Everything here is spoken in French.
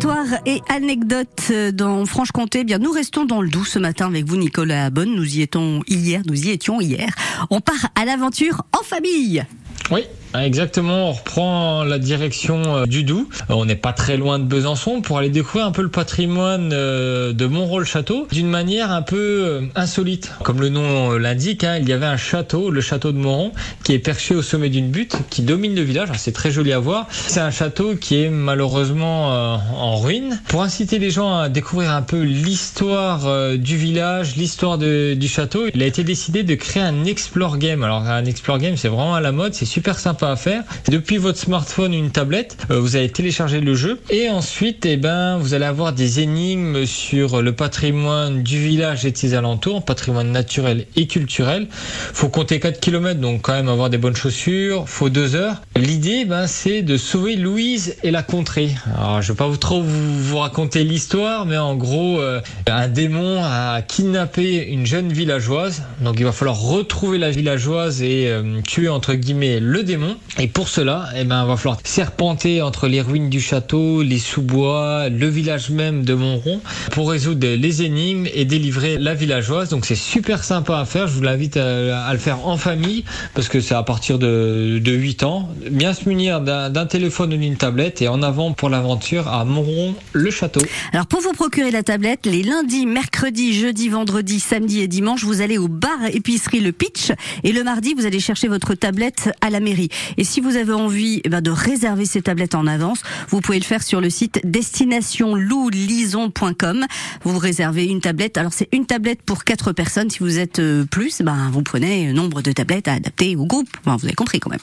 Histoire et anecdotes dans Franche-Comté. Eh bien, nous restons dans le doux ce matin avec vous, Nicolas Bonne. Nous y étions hier, nous y étions hier. On part à l'aventure en famille. Oui, exactement. On reprend la direction euh, du Doubs. Euh, on n'est pas très loin de Besançon pour aller découvrir un peu le patrimoine euh, de Montreux-le-Château d'une manière un peu insolite. Comme le nom l'indique, hein, il y avait un château, le château de Moron, qui est perché au sommet d'une butte, qui domine le village. C'est très joli à voir. C'est un château qui est malheureusement en ruine. Pour inciter les gens à découvrir un peu l'histoire du village, l'histoire du château, il a été décidé de créer un explore game. Alors un explore game, c'est vraiment à la mode, c'est super sympa à faire. Depuis votre smartphone, une tablette, euh, vous allez télécharger le jeu et ensuite, eh ben, vous allez avoir des énigmes sur le patrimoine du village et de ses alentours, patrimoine naturel et culturel. Faut compter 4 km, donc quand même avoir des bonnes chaussures. Faut 2 heures. L'idée, ben, c'est de sauver Louise et la contrée. Alors, je vais pas vous trop vous, raconter l'histoire, mais en gros, euh, un démon a kidnappé une jeune villageoise. Donc, il va falloir retrouver la villageoise et euh, tuer entre guillemets le démon. Et pour cela, eh ben, va falloir serpenter entre les ruines du château, les sous-bois, le village même de Montrond pour résoudre les énigmes et délivrer la villageoise. Donc c'est super sympa à faire. Je vous l'invite à, le faire en famille parce que c'est à partir de, de 8 ans. Bien se munir d'un téléphone ou d'une tablette et en avant pour l'aventure à Montrond, le château. Alors pour vous procurer la tablette, les lundis, mercredis, jeudi, vendredi, samedi et dimanche, vous allez au bar épicerie Le Pitch et le mardi, vous allez chercher votre tablette à la mairie. Et si vous avez envie eh ben, de réserver ces tablettes en avance, vous pouvez le faire sur le site destinationloulison.com. Vous réservez une tablette. Alors c'est une tablette pour quatre personnes. Si vous êtes euh, plus, ben vous prenez nombre de tablettes à adapter au groupe. vous avez compris quand même.